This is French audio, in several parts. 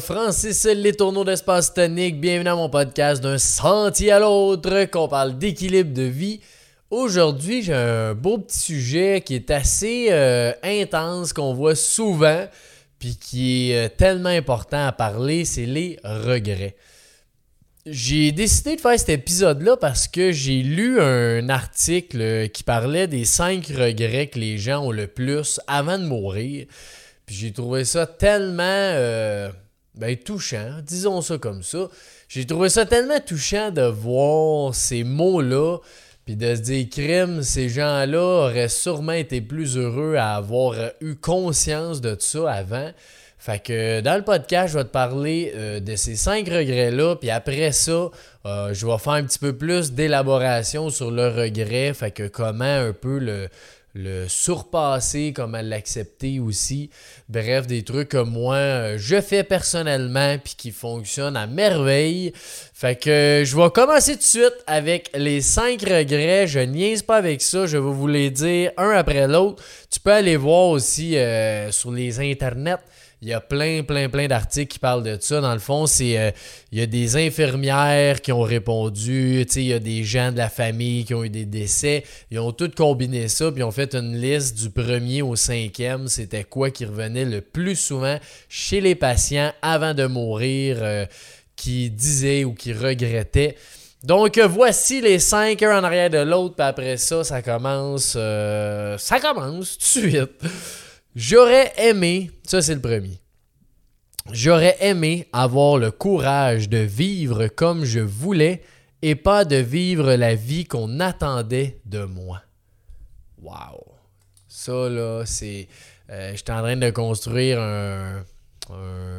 Francis Les Tourneaux d'Espace Tonique. Bienvenue à mon podcast d'un sentier à l'autre, qu'on parle d'équilibre de vie. Aujourd'hui, j'ai un beau petit sujet qui est assez euh, intense, qu'on voit souvent, puis qui est euh, tellement important à parler, c'est les regrets. J'ai décidé de faire cet épisode-là parce que j'ai lu un article qui parlait des cinq regrets que les gens ont le plus avant de mourir. Puis j'ai trouvé ça tellement euh, ben, touchant, disons ça comme ça. J'ai trouvé ça tellement touchant de voir ces mots-là, puis de se dire, crime, ces gens-là auraient sûrement été plus heureux à avoir eu conscience de ça avant. Fait que dans le podcast, je vais te parler euh, de ces cinq regrets-là, puis après ça, euh, je vais faire un petit peu plus d'élaboration sur le regret, fait que comment un peu le, le surpasser, comment l'accepter aussi. Bref, des trucs que moi, euh, je fais personnellement puis qui fonctionnent à merveille. Fait que je vais commencer tout de suite avec les 5 regrets. Je niaise pas avec ça, je vais vous les dire un après l'autre. Tu peux aller voir aussi euh, sur les internets. Il y a plein, plein, plein d'articles qui parlent de ça. Dans le fond, c'est euh, il y a des infirmières qui ont répondu, il y a des gens de la famille qui ont eu des décès. Ils ont tous combiné ça, puis ils ont fait une liste du premier au cinquième. C'était quoi qui revenait le plus souvent chez les patients avant de mourir, euh, qui disaient ou qui regrettaient. Donc voici les cinq, un en arrière de l'autre, puis après ça, ça commence. Euh, ça commence tout de suite. J'aurais aimé, ça c'est le premier. J'aurais aimé avoir le courage de vivre comme je voulais et pas de vivre la vie qu'on attendait de moi. Wow. Ça là, c'est. Euh, J'étais en train de construire un,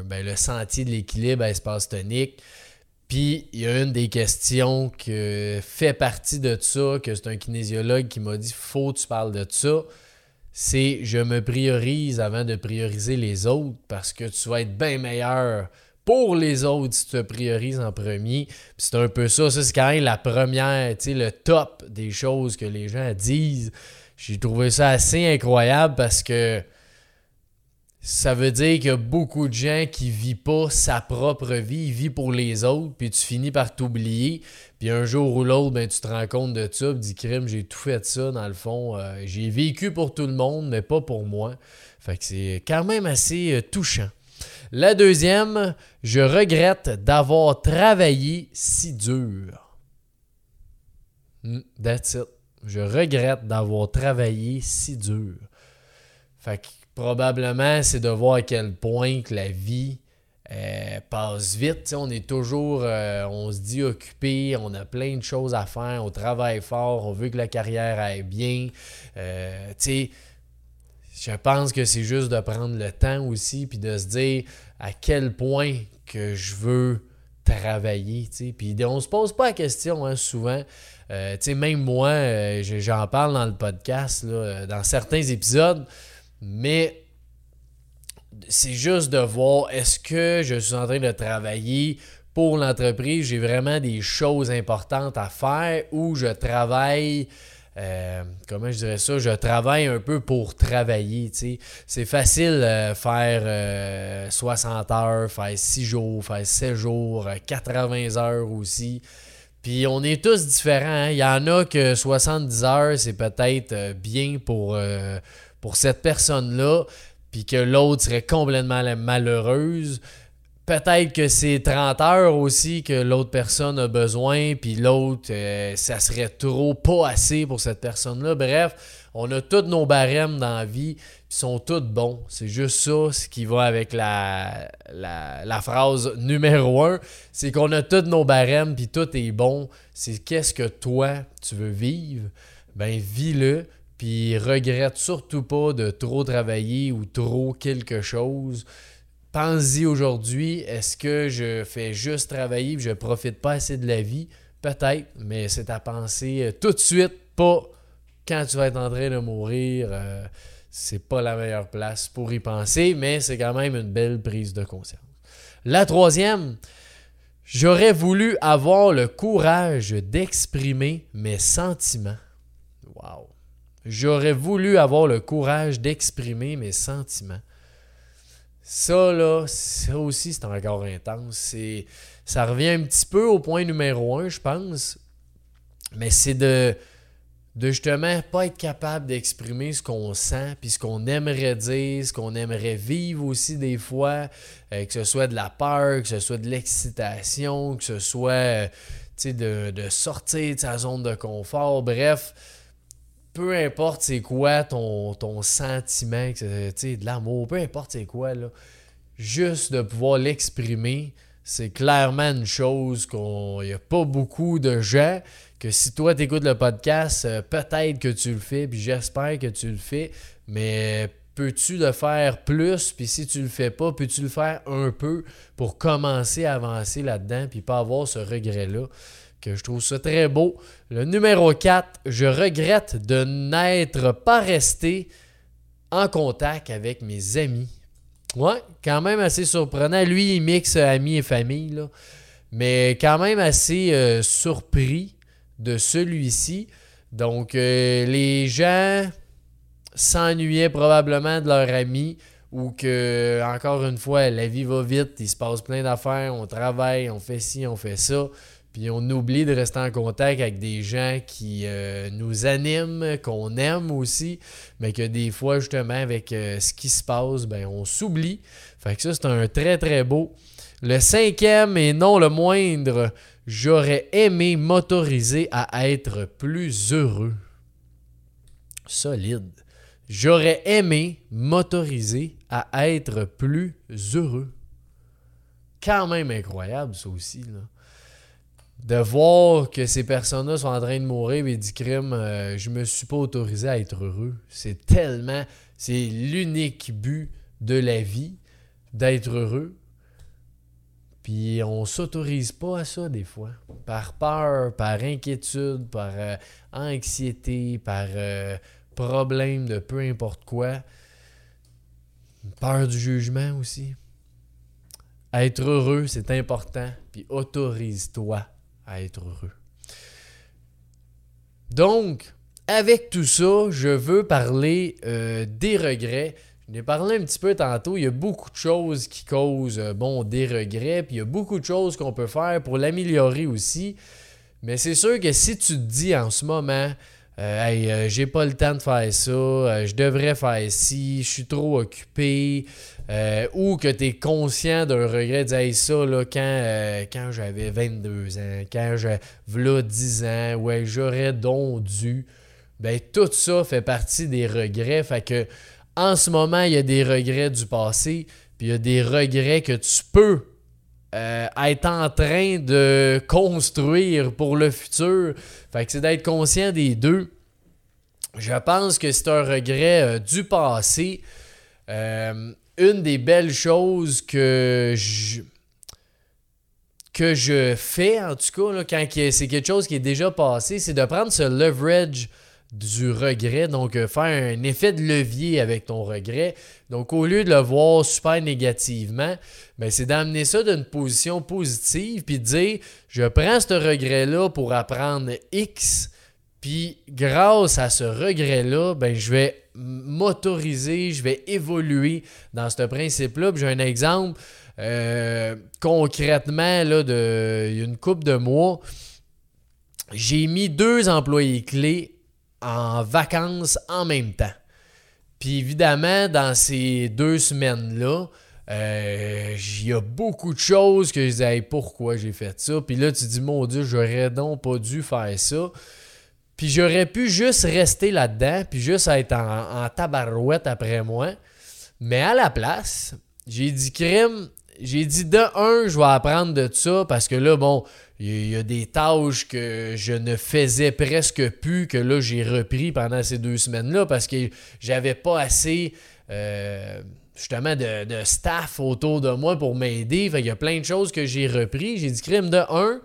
ben, le sentier de l'équilibre à espace tonique. Puis il y a une des questions qui fait partie de ça, que c'est un kinésiologue qui m'a dit Faut que tu parles de ça c'est je me priorise avant de prioriser les autres parce que tu vas être bien meilleur pour les autres si tu te priorises en premier. c'est un peu ça. Ça, c'est quand même la première, tu sais, le top des choses que les gens disent. J'ai trouvé ça assez incroyable parce que ça veut dire qu'il y a beaucoup de gens qui ne vivent pas sa propre vie, ils vivent pour les autres, puis tu finis par t'oublier. Puis un jour ou l'autre, ben, tu te rends compte de ça, tu dis crime, j'ai tout fait ça dans le fond. Euh, j'ai vécu pour tout le monde, mais pas pour moi. Fait que c'est quand même assez euh, touchant. La deuxième, je regrette d'avoir travaillé si dur. Hmm, that's it. Je regrette d'avoir travaillé si dur. Fait que probablement, c'est de voir à quel point que la vie euh, passe vite. on est toujours, euh, on se dit occupé, on a plein de choses à faire, on travaille fort, on veut que la carrière aille bien. Euh, je pense que c'est juste de prendre le temps aussi, puis de se dire à quel point que je veux travailler. Puis on se pose pas la question hein, souvent. même moi, j'en parle dans le podcast, dans certains épisodes. Mais c'est juste de voir est-ce que je suis en train de travailler pour l'entreprise, j'ai vraiment des choses importantes à faire ou je travaille, euh, comment je dirais ça, je travaille un peu pour travailler. C'est facile de faire 60 euh, heures, faire 6 jours, faire 7 jours, 80 heures aussi. Puis on est tous différents. Hein. Il y en a que 70 heures, c'est peut-être euh, bien pour pour cette personne-là, puis que l'autre serait complètement malheureuse. Peut-être que c'est 30 heures aussi que l'autre personne a besoin, puis l'autre, euh, ça serait trop pas assez pour cette personne-là. Bref, on a tous nos barèmes dans la vie, puis sont tous bons. C'est juste ça, ce qui va avec la, la, la phrase numéro un. C'est qu'on a tous nos barèmes, puis tout est bon. C'est qu'est-ce que toi, tu veux vivre? Ben, vis-le, puis regrette surtout pas de trop travailler ou trop quelque chose. Pense-y aujourd'hui, est-ce que je fais juste travailler et je profite pas assez de la vie? Peut-être, mais c'est à penser euh, tout de suite, pas quand tu vas être en train de mourir. Euh, c'est pas la meilleure place pour y penser, mais c'est quand même une belle prise de conscience. La troisième, j'aurais voulu avoir le courage d'exprimer mes sentiments. Wow. J'aurais voulu avoir le courage d'exprimer mes sentiments. Ça, là, ça aussi, c'est encore intense. Ça revient un petit peu au point numéro un, je pense. Mais c'est de, de justement pas être capable d'exprimer ce qu'on sent, puis ce qu'on aimerait dire, ce qu'on aimerait vivre aussi des fois, euh, que ce soit de la peur, que ce soit de l'excitation, que ce soit euh, de, de sortir de sa zone de confort, bref peu importe c'est quoi ton, sentiment, de l'amour, peu importe c'est quoi, juste de pouvoir l'exprimer, c'est clairement une chose qu'on n'y a pas beaucoup de gens que si toi tu écoutes le podcast, euh, peut-être que tu le fais, puis j'espère que tu le fais, mais peux-tu le faire plus, puis si tu le fais pas, peux-tu le faire un peu pour commencer à avancer là-dedans, puis pas avoir ce regret-là? Je trouve ça très beau. Le numéro 4, je regrette de n'être pas resté en contact avec mes amis. Ouais, quand même assez surprenant. Lui, il mixe amis et famille, mais quand même assez euh, surpris de celui-ci. Donc, euh, les gens s'ennuyaient probablement de leurs amis ou que, encore une fois, la vie va vite, il se passe plein d'affaires, on travaille, on fait ci, on fait ça. Puis on oublie de rester en contact avec des gens qui euh, nous animent, qu'on aime aussi, mais que des fois, justement, avec euh, ce qui se passe, ben, on s'oublie. Fait que ça, c'est un très, très beau. Le cinquième et non le moindre, j'aurais aimé m'autoriser à être plus heureux. Solide. J'aurais aimé m'autoriser à être plus heureux. Quand même incroyable, ça aussi. Là de voir que ces personnes-là sont en train de mourir et du crime, euh, je me suis pas autorisé à être heureux. C'est tellement. C'est l'unique but de la vie, d'être heureux. Puis on s'autorise pas à ça des fois. Par peur, par inquiétude, par euh, anxiété, par euh, problème de peu importe quoi. Peur du jugement aussi. Être heureux, c'est important. Puis autorise-toi à être heureux. Donc, avec tout ça, je veux parler euh, des regrets. Je ai parlé un petit peu tantôt. Il y a beaucoup de choses qui causent euh, bon, des regrets, puis il y a beaucoup de choses qu'on peut faire pour l'améliorer aussi. Mais c'est sûr que si tu te dis en ce moment, euh, hey, euh, j'ai pas le temps de faire ça, euh, je devrais faire ci, je suis trop occupé, ou que tu es conscient d'un regret de dire ça là, quand, quand j'avais 22 ans, quand j'avais 10 ans, ouais, j'aurais donc dû. Ben, tout ça fait partie des regrets. Fait que en ce moment, il y a des regrets du passé, puis il y a des regrets que tu peux être en train de construire pour le futur. Fait que c'est d'être conscient des deux. Je pense que c'est un regret euh, du passé. Euh, une des belles choses que je, que je fais, en tout cas, quand c'est quelque chose qui est déjà passé, c'est de prendre ce leverage du regret, donc euh, faire un effet de levier avec ton regret. Donc au lieu de le voir super négativement, ben, c'est d'amener ça d'une position positive, puis de dire, je prends ce regret-là pour apprendre X, puis grâce à ce regret-là, ben, je vais m'autoriser, je vais évoluer dans ce principe-là. J'ai un exemple euh, concrètement, là, de, il y a une couple de mois, j'ai mis deux employés clés en vacances en même temps. Puis évidemment, dans ces deux semaines-là, euh, il y a beaucoup de choses que je disais pourquoi j'ai fait ça? Puis là, tu dis, mon Dieu, j'aurais donc pas dû faire ça. Puis j'aurais pu juste rester là-dedans, puis juste être en, tabarouette après moi. Mais à la place, j'ai dit crime, j'ai dit de un, je vais apprendre de ça parce que là, bon, il y, a des tâches que je ne faisais presque plus, que là, j'ai repris pendant ces deux semaines-là parce que j'avais pas assez. Euh, justement de, staff autour de moi pour m'aider. Qu'il y a plein de choses que j'ai repris. J'ai dit crime de un,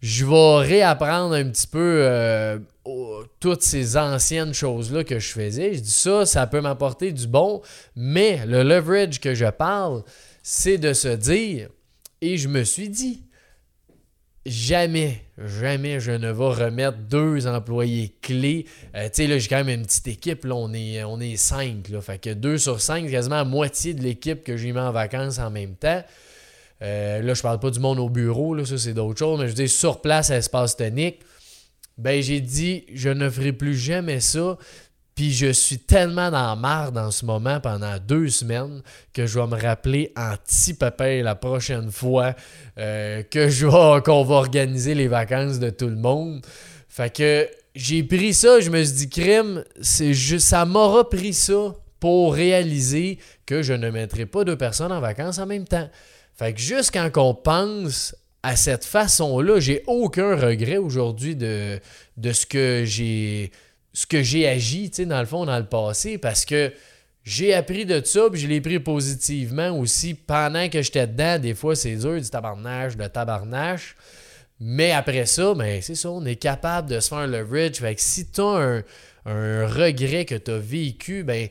je vais réapprendre un petit peu euh, toutes ces anciennes choses-là que je faisais. Je dis ça, ça peut m'apporter du bon, mais le leverage que je parle, c'est de se dire, et je me suis dit, jamais, jamais je ne vais remettre deux employés clés. Euh, tu sais, là, j'ai quand même une petite équipe. Là, on est, on est cinq. Là, fait que deux sur cinq, quasiment la moitié de l'équipe que j'ai mis en vacances en même temps. Euh, là, je parle pas du monde au bureau, là, ça c'est d'autres choses, mais je dis sur place à Espace Tonique. Ben, j'ai dit, je ne ferai plus jamais ça. Puis je suis tellement dans marde en ce moment pendant deux semaines que je vais me rappeler en petit pépin la prochaine fois euh, que je qu'on va organiser les vacances de tout le monde. Fait que j'ai pris ça, je me suis dit, crime, c'est ça m'aura pris ça pour réaliser que je ne mettrai pas deux personnes en vacances en même temps. Fait que juste quand on pense à cette façon-là, j'ai aucun regret aujourd'hui de ce que j'ai ce que j'ai agi, tu sais, dans le fond, dans le passé, parce que j'ai appris de ça, puis je l'ai pris positivement aussi pendant que j'étais dedans. Des fois, c'est dur, du tabarnage, de tabarnache. Mais après ça, ben, c'est ça, on est capable de se faire un leverage. Fait que si tu as un, regret que tu as vécu, ben,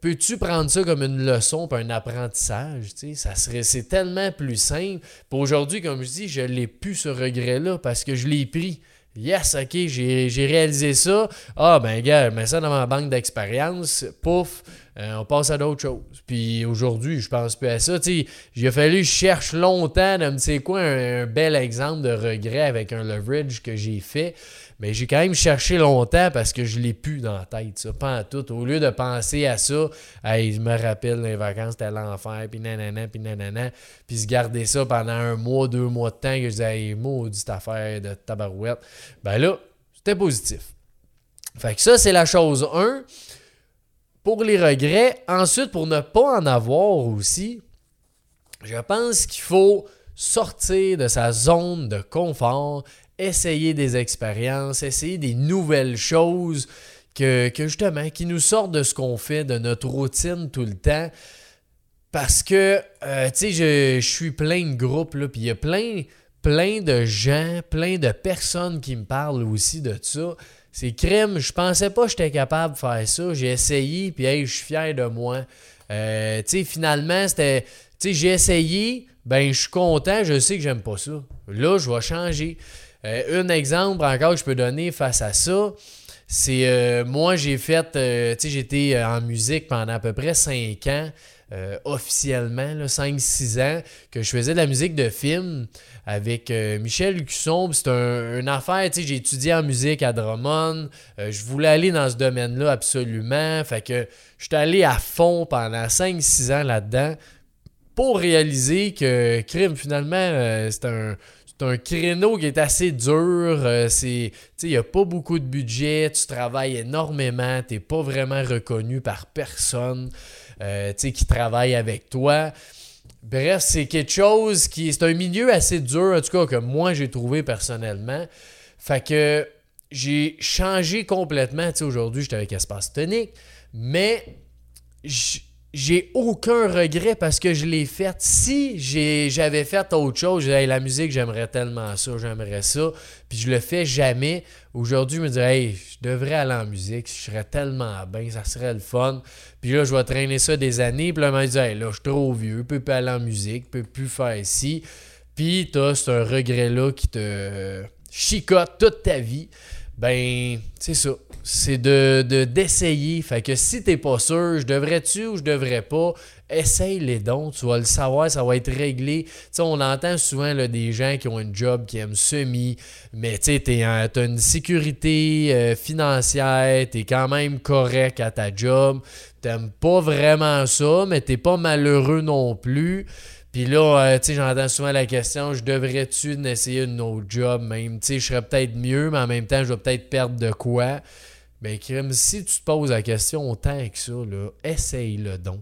peux-tu prendre ça comme une leçon puis un apprentissage? Ça serait, c'est tellement plus simple. Pour aujourd'hui, comme je dis, je l'ai plus ce regret-là parce que je l'ai pris. Yes, ok, j'ai réalisé ça. Ah, ben, gars, mets ça dans ma banque d'expérience. Pouf, euh, on passe à d'autres choses. Puis aujourd'hui, je pense plus à ça. Tu il a fallu que je cherche longtemps sais quoi, un, bel exemple de regret avec un leverage que j'ai fait. Mais j'ai quand même cherché longtemps parce que je l'ai plus dans la tête, ça. Pas tout. Au lieu de penser à ça, hey, je me rappelle les vacances, c'était l'enfer, puis nanana, puis nanana. Puis se garder ça pendant un mois, deux mois de temps, que je disais, hey, maudite affaire de tabarouette. Ben là, c'était positif. Fait que ça, c'est la chose 1. Pour les regrets. Ensuite, pour ne pas en avoir aussi, je pense qu'il faut sortir de sa zone de confort essayer des expériences, essayer des nouvelles choses que, justement, qui nous sortent de ce qu'on fait, de notre routine tout le temps. Parce que, euh, tu sais, je, suis plein de groupes, là, puis il y a plein, plein de gens, plein de personnes qui me parlent aussi de ça. C'est crème, je pensais pas que j'étais capable de faire ça. J'ai essayé, puis hey, je suis fier de moi. Euh, tu finalement, c'était. Tu sais, j'ai essayé, ben, je suis content, je sais que j'aime pas ça. Là, je vais changer. Euh, un exemple encore que je peux donner face à ça, c'est euh, moi j'ai fait, tu j'étais en musique pendant à peu près 5 ans, officiellement, 5-6 ans, que je faisais de la musique de film avec Michel Cusson. C'est un, une affaire, tu sais, j'ai étudié en musique à Drummond. je voulais aller dans ce domaine-là absolument. Fait que je suis allé à fond pendant 5-6 ans là-dedans pour réaliser que crime, finalement, c'est un un créneau qui est assez dur. Euh, il n'y a pas beaucoup de budget. Tu travailles énormément. Tu n'es pas vraiment reconnu par personne euh, qui travaille avec toi. Bref, c'est quelque chose qui. C'est un milieu assez dur, en tout cas, que moi j'ai trouvé personnellement. Fait que j'ai changé complètement. Aujourd'hui, j'étais avec Espace Tonique. Mais j'ai aucun regret parce que je l'ai fait. Si j'avais fait autre chose, j'ai la musique, j'aimerais tellement ça, j'aimerais ça, puis je le fais jamais. Aujourd'hui, je me dirais, hey, je devrais aller en musique, je serais tellement bien, ça serait le fun. Puis là, je vais traîner ça des années, puis là, je me hey, là, je suis trop vieux, je peux plus aller en musique, je peux plus faire ici. Puis t'as un regret-là qui te chicote toute ta vie. Ben, c'est ça c'est de, d'essayer. fait que si t'es pas sûr, je devrais-tu ou je devrais pas, essaye les dons, tu vas le savoir, ça va être réglé. sais on entend souvent là, des gens qui ont un job qui aiment semi, mais tu as une sécurité euh, financière, tu es quand même correct à ta job, t'aimes pas vraiment ça, mais t'es pas malheureux non plus. Puis là, euh, sais, j'entends souvent la question, je devrais-tu essayer une autre job même? Sais, je serais peut-être mieux, mais en même temps, je vais peut-être perdre de quoi. Ben, crime, si tu te poses la question autant que ça, là, essaye-le donc.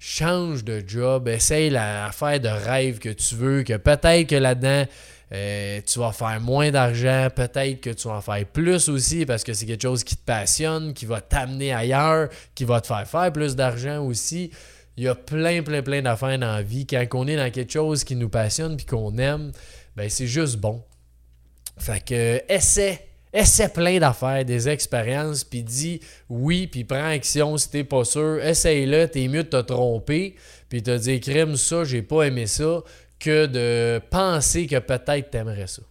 Change de job, essaye l'affaire de rêve que tu veux, que peut-être que là-dedans, euh, tu vas faire moins d'argent, peut-être que tu vas en faire plus aussi parce que c'est quelque chose qui te passionne, qui va t'amener ailleurs, qui va te faire faire plus d'argent aussi. Il y a plein, plein, plein d'affaires dans la vie. Quand on est dans quelque chose qui nous passionne puis qu'on aime, ben c'est juste bon. Fait que essaie Essaie plein d'affaires, des expériences, puis dis oui, puis prends action si t'es pas sûr. Essaye-le, t'es mieux de te tromper, puis te dire crime, ça, j'ai pas aimé ça, que de penser que peut-être t'aimerais ça.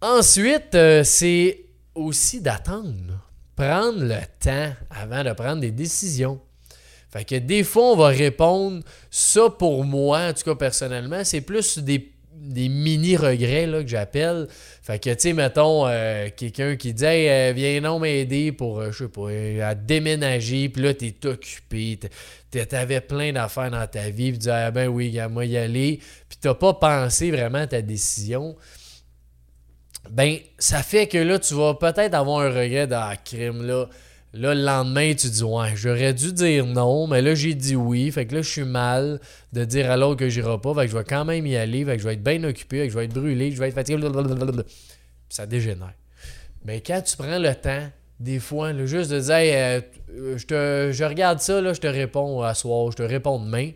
Ensuite, euh, c'est aussi d'attendre. Prendre le temps avant de prendre des décisions. Fait que des fois, on va répondre ça pour moi, en tout cas personnellement, c'est plus des, mini-regrets là, que j'appelle. Fait que, tu sais, mettons, euh, quelqu'un qui dit Hey, euh, viens non m'aider pour, je sais pas, à déménager, puis là, t'es occupé, t'avais plein d'affaires dans ta vie, puis tu dis Ah ben oui, moi y aller, puis t'as pas pensé vraiment à ta décision ben ça fait que là, tu vas peut-être avoir un regret dans la crime là. Là, le lendemain, tu dis Ouais, j'aurais dû dire non, mais là, j'ai dit oui. Fait que là, je suis mal de dire à l'autre que j'irai pas. Fait que je vais quand même y aller. Fait que je vais être bien occupé. Fait que je vais être brûlé. Je vais être fatigué. ça dégénère. Mais quand tu prends le temps, des fois, juste de dire euh, je, te, je regarde ça, là, je te réponds à soir, je te réponds demain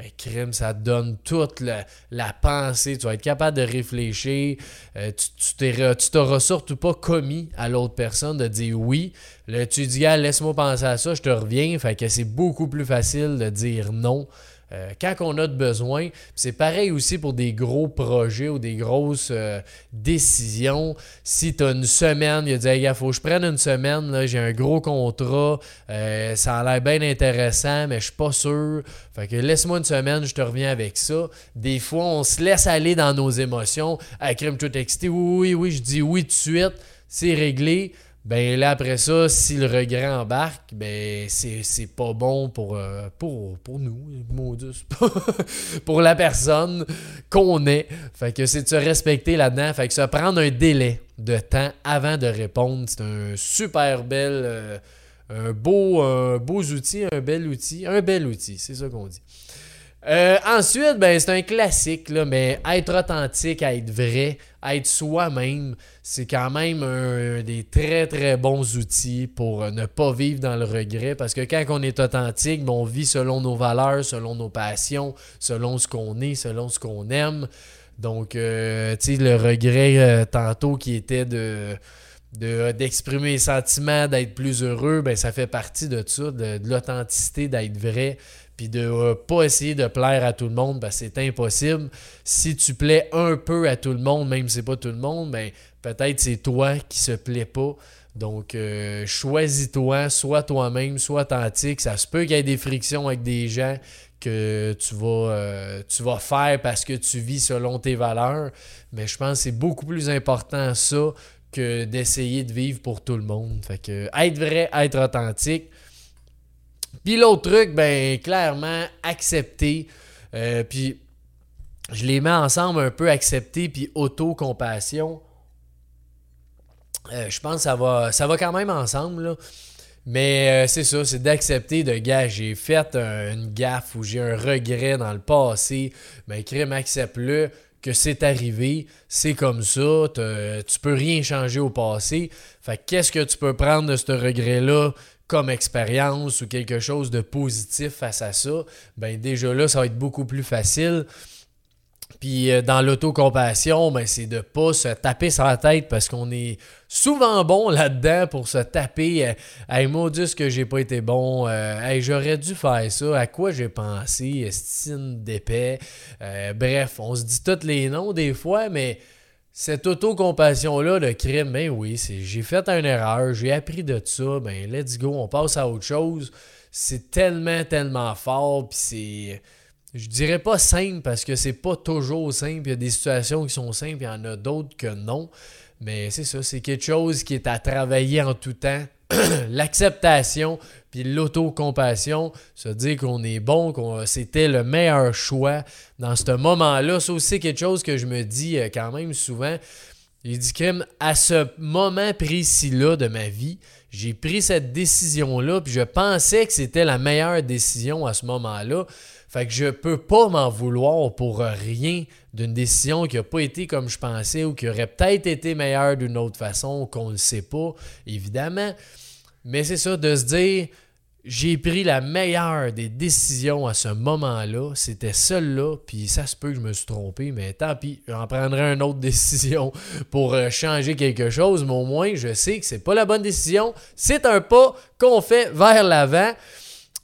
ben crime, ça te donne toute la, pensée. Tu vas être capable de réfléchir. Euh, tu t'auras surtout pas commis à l'autre personne de dire oui. Tu dis, laisse-moi penser à ça, je te reviens. Fait que c'est beaucoup plus facile de dire non euh, quand on a de besoin, c'est pareil aussi pour des gros projets ou des grosses euh, décisions. Si tu as une semaine, il a dit il faut que je prenne une semaine, j'ai un gros contrat, euh, ça a l'air bien intéressant, mais je suis pas sûr. Fait que laisse-moi une semaine, je te reviens avec ça. Des fois, on se laisse aller dans nos émotions. Crime tout excité, oui, oui, oui, je dis oui tout de suite, c'est réglé ben là après ça, si le regret embarque, ben c'est pas bon pour, euh, pour, pour nous, maudus, pour la personne qu'on est. Fait que c'est de se respecter là-dedans. Fait que se prendre un délai de temps avant de répondre, c'est un super bel, euh, un beau, un beau outil, un bel outil, un bel outil, c'est ça qu'on dit. Euh, ensuite, ben, c'est un classique, mais être authentique, être vrai, être soi-même, c'est quand même un, des très très bons outils pour ne pas vivre dans le regret. Parce que quand on est authentique, ben, on vit selon nos valeurs, selon nos passions, selon ce qu'on est, selon ce qu'on aime. Donc, euh, tu le regret euh, tantôt qui était de d'exprimer les sentiments, d'être plus heureux, ben ça fait partie de ça, de l'authenticité, d'être vrai puis de euh, pas essayer de plaire à tout le monde, ben, c'est impossible. Si tu plais un peu à tout le monde, même si c'est pas tout le monde, ben, peut-être c'est toi qui se plaît pas. Donc, euh, choisis-toi, sois toi-même, sois authentique. Ça se peut qu'il y ait des frictions avec des gens que tu vas, euh, tu vas faire parce que tu vis selon tes valeurs. Mais je pense que c'est beaucoup plus important ça que d'essayer de vivre pour tout le monde. Fait que être vrai, être authentique, puis l'autre truc, ben clairement, accepter. Euh, puis je les mets ensemble un peu accepter puis auto-compassion. Euh, je pense que ça va, quand même ensemble. Mais euh, c'est ça, c'est d'accepter de gars, j'ai fait une gaffe ou j'ai un regret dans le passé. Ben, crème, accepte-le que c'est arrivé, c'est comme ça, tu peux rien changer au passé. Fait qu'est-ce que tu peux prendre de ce regret-là comme expérience ou quelque chose de positif face à ça, ben déjà là, ça va être beaucoup plus facile. Puis euh, dans l'autocompassion, ben, c'est de ne pas se taper sur la tête parce qu'on est souvent bon là-dedans pour se taper. Euh, hey, maudit que j'ai pas été bon? Euh, hey, j'aurais dû faire ça. À quoi j'ai pensé? Estime d'épais? bref, on se dit tous les noms des fois, mais cette autocompassion-là de crime, ben oui, j'ai fait une erreur, j'ai appris de ça, ben let's go, on passe à autre chose. C'est tellement, tellement fort, puis c'est. Je dirais pas simple parce que c'est pas toujours simple. Il y a des situations qui sont simples, il y en a d'autres que non. Mais c'est ça, c'est quelque chose qui est à travailler en tout temps. L'acceptation, puis l'autocompassion, se dire qu'on est bon, que c'était le meilleur choix dans ce moment-là. C'est aussi quelque chose que je me dis euh, quand même souvent. Il dit que à ce moment précis-là de ma vie, j'ai pris cette décision-là, puis je pensais que c'était la meilleure décision à ce moment-là. Fait que je peux pas m'en vouloir pour rien d'une décision qui n'a pas été comme je pensais ou qui aurait peut-être été meilleure d'une autre façon qu'on ne sait pas, évidemment. Mais c'est ça, de se dire, j'ai pris la meilleure des décisions à ce moment-là. C'était celle-là, puis ça se peut que je me suis trompé, mais tant pis, j'en prendrai une autre décision pour euh, changer quelque chose, mais au moins, je sais que c'est pas la bonne décision. C'est un pas qu'on fait vers l'avant.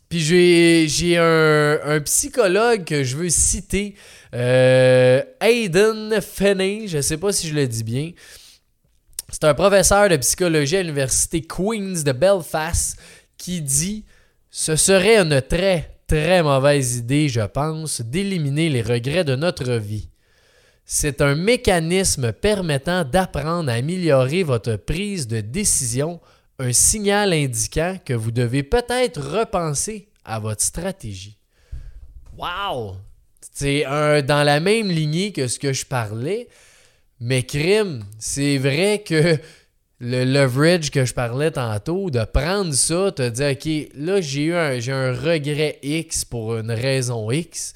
Puis j'ai un, psychologue que je veux citer, euh, Hayden Fenney, je sais pas si je le dis bien. C'est un professeur de psychologie à l'université Queen's de Belfast qui dit Ce serait une très, très mauvaise idée, je pense, d'éliminer les regrets de notre vie. C'est un mécanisme permettant d'apprendre à améliorer votre prise de décision, un signal indiquant que vous devez peut-être repenser à votre stratégie. Wow! C'est dans la même lignée que ce que je parlais, mais crime, c'est vrai que le leverage que je parlais tantôt, de prendre ça, te dire, OK, là, j'ai eu un, regret X pour une raison X,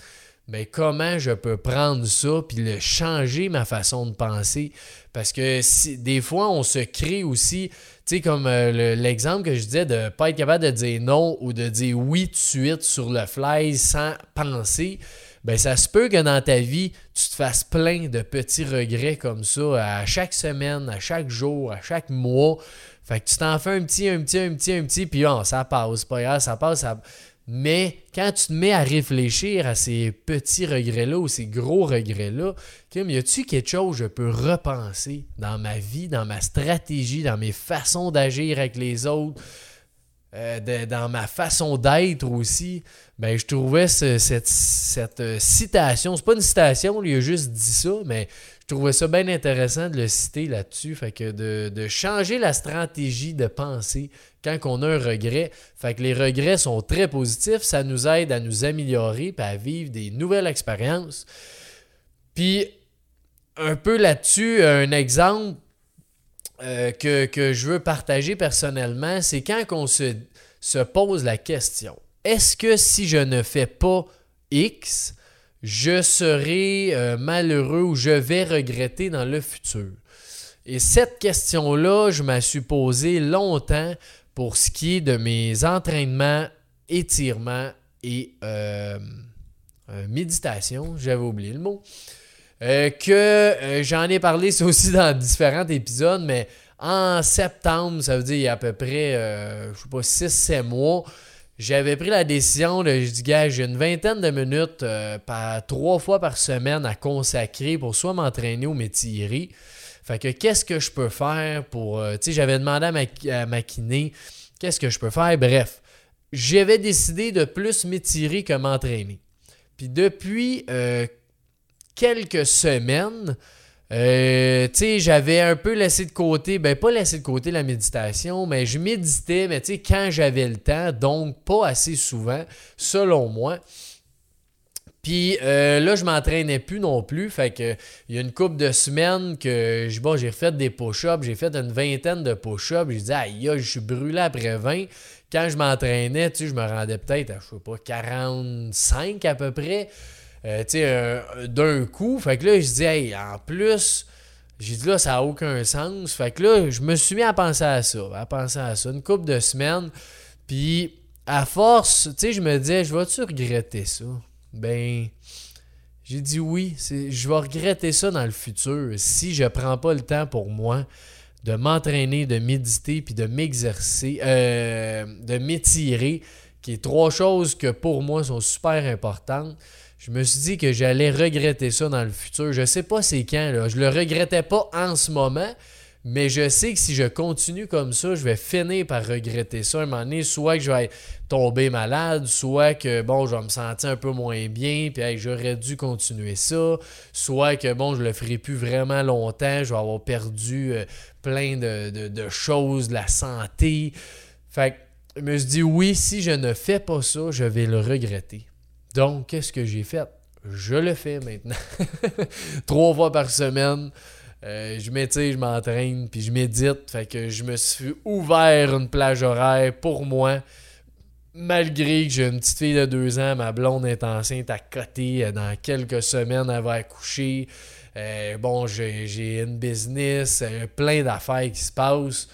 mais comment je peux prendre ça puis le changer ma façon de penser? Parce que des fois, on se crée aussi, tu sais, comme euh, l'exemple que je disais de ne pas être capable de dire non ou de dire oui tout de suite sur le fly sans penser ben ça se peut que dans ta vie, tu te fasses plein de petits regrets comme ça à chaque semaine, à chaque jour, à chaque mois. Fait que tu t'en fais un petit, un petit, un petit, un petit, puis oh, ça passe, pas grave, ça passe. Ça... Mais quand tu te mets à réfléchir à ces petits regrets-là ou ces gros regrets-là, y a-tu quelque chose que je peux repenser dans ma vie, dans ma stratégie, dans mes façons d'agir avec les autres? Euh, dans ma façon d'être aussi, ben, je trouvais cette, cette euh, citation, c'est pas une citation, il a juste dit ça, mais je trouvais ça bien intéressant de le citer là-dessus. Fait que de, changer la stratégie de pensée quand on a un regret. Fait que les regrets sont très positifs, ça nous aide à nous améliorer et à vivre des nouvelles expériences. Puis, un peu là-dessus, un exemple euh, que, je veux partager personnellement, c'est quand on se, se pose la question, est-ce que si je ne fais pas X, je serai euh, malheureux ou je vais regretter dans le futur? Et cette question-là, je m'ai suis posée longtemps pour ce qui est de mes entraînements, étirements et euh, méditation, j'avais oublié le mot. Euh, que euh, j'en ai parlé, c'est aussi dans différents épisodes, mais en septembre, ça veut dire il y a à peu près, euh, je sais pas, 6-7 mois, j'avais pris la décision je dis, gars, j'ai une vingtaine de minutes par, trois fois par semaine à consacrer pour soit m'entraîner ou m'étirer. Fait que qu'est-ce que je peux faire pour. tu sais, j'avais demandé à ma, à kiné, qu'est-ce que je peux faire? Bref, j'avais décidé de plus m'étirer que m'entraîner. Puis depuis quelques semaines, euh, tu j'avais un peu laissé de côté, ben pas laissé de côté la méditation, mais je méditais, mais quand j'avais le temps, donc pas assez souvent, selon moi. Puis euh, là, je m'entraînais plus non plus. Fait que il y a une couple de semaines que bon, j'ai refait des push-ups. J'ai fait une vingtaine de push-ups. J'ai dit, aïe, je suis brûlé après 20. Quand je m'entraînais, tu je me rendais peut-être à, je sais pas, 45 à peu près. Euh, sais, d'un coup. Fait que là, je dis, hey, en plus, j'ai dit là, ça n'a aucun sens. Fait que là, je me suis mis à penser à ça, à penser à ça, une couple de semaines. Puis, à force, tu je me disais, je vais-tu regretter ça? Ben, j'ai dit oui, je vais regretter ça dans le futur si je prends pas le temps pour moi de m'entraîner, de méditer, puis de m'exercer, euh, de m'étirer, qui est trois choses que pour moi sont super importantes je me suis dit que j'allais regretter ça dans le futur. Je sais pas c'est quand, là. Je le regrettais pas en ce moment, mais je sais que si je continue comme ça, je vais finir par regretter ça un moment donné. Soit que je vais tomber malade, soit que bon, je vais me sentir un peu moins bien, puis j'aurais dû continuer ça. Soit que bon, je le ferai plus vraiment longtemps, je vais avoir perdu euh, plein de, de, choses, de la santé. Fait que je me suis dit oui, si je ne fais pas ça, je vais le regretter. Donc, qu'est-ce que j'ai fait? Je le fais maintenant. Trois fois par semaine. Euh, je m'étire, je m'entraîne, puis je médite. Fait que je me suis ouvert une plage horaire pour moi. Malgré que j'ai une petite fille de deux ans, ma blonde est enceinte à côté. Euh, dans quelques semaines, elle va accoucher. Euh, bon, j'ai une business, plein d'affaires qui se passent.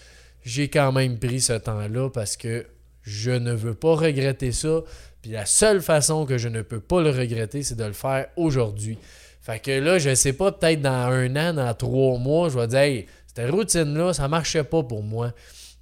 J'ai quand même pris ce temps-là parce que je ne veux pas regretter ça. Puis la seule façon que je ne peux pas le regretter, c'est de le faire aujourd'hui. Fait que là, je sais pas, peut-être dans un an, dans trois mois, je vais dire, hey, cette routine-là, ça marchait pas pour moi.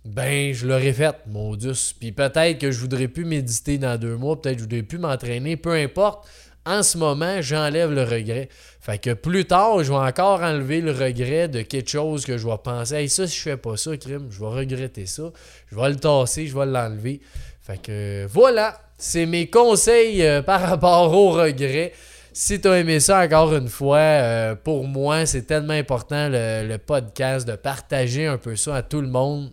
Ben, je l'aurais faite, mon Dieu. Puis peut-être que je voudrais plus méditer dans deux mois, peut-être que je voudrais plus m'entraîner, peu importe. En ce moment, j'enlève le regret. Fait que plus tard, je vais encore enlever le regret de quelque chose que je vais penser. Hey, ça, si je fais pas ça, crime, je vais regretter ça. Je vais le tasser, je vais l'enlever. Fait que voilà, c'est mes conseils euh, par rapport au regret. Si tu as aimé ça encore une fois, euh, pour moi, c'est tellement important le, podcast de partager un peu ça à tout le monde.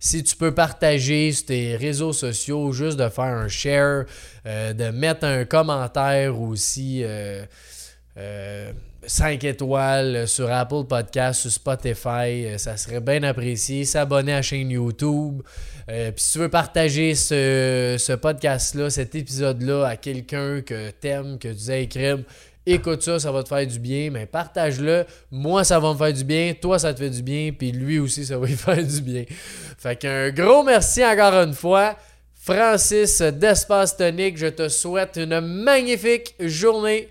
Si tu peux partager sur tes réseaux sociaux, juste de faire un share, euh, de mettre un commentaire aussi. 5 étoiles sur Apple Podcast, sur Spotify. Euh, ça serait bien apprécié. S'abonner à la chaîne YouTube. Euh, puis si tu veux partager ce, podcast-là, cet épisode-là à quelqu'un que t'aimes, que tu disais écoute ça, ça va te faire du bien, mais partage-le. Moi, ça va me faire du bien, toi, ça te fait du bien, puis lui aussi, ça va lui faire du bien. Fait qu'un gros merci encore une fois. Francis d'Espace Tonique, je te souhaite une magnifique journée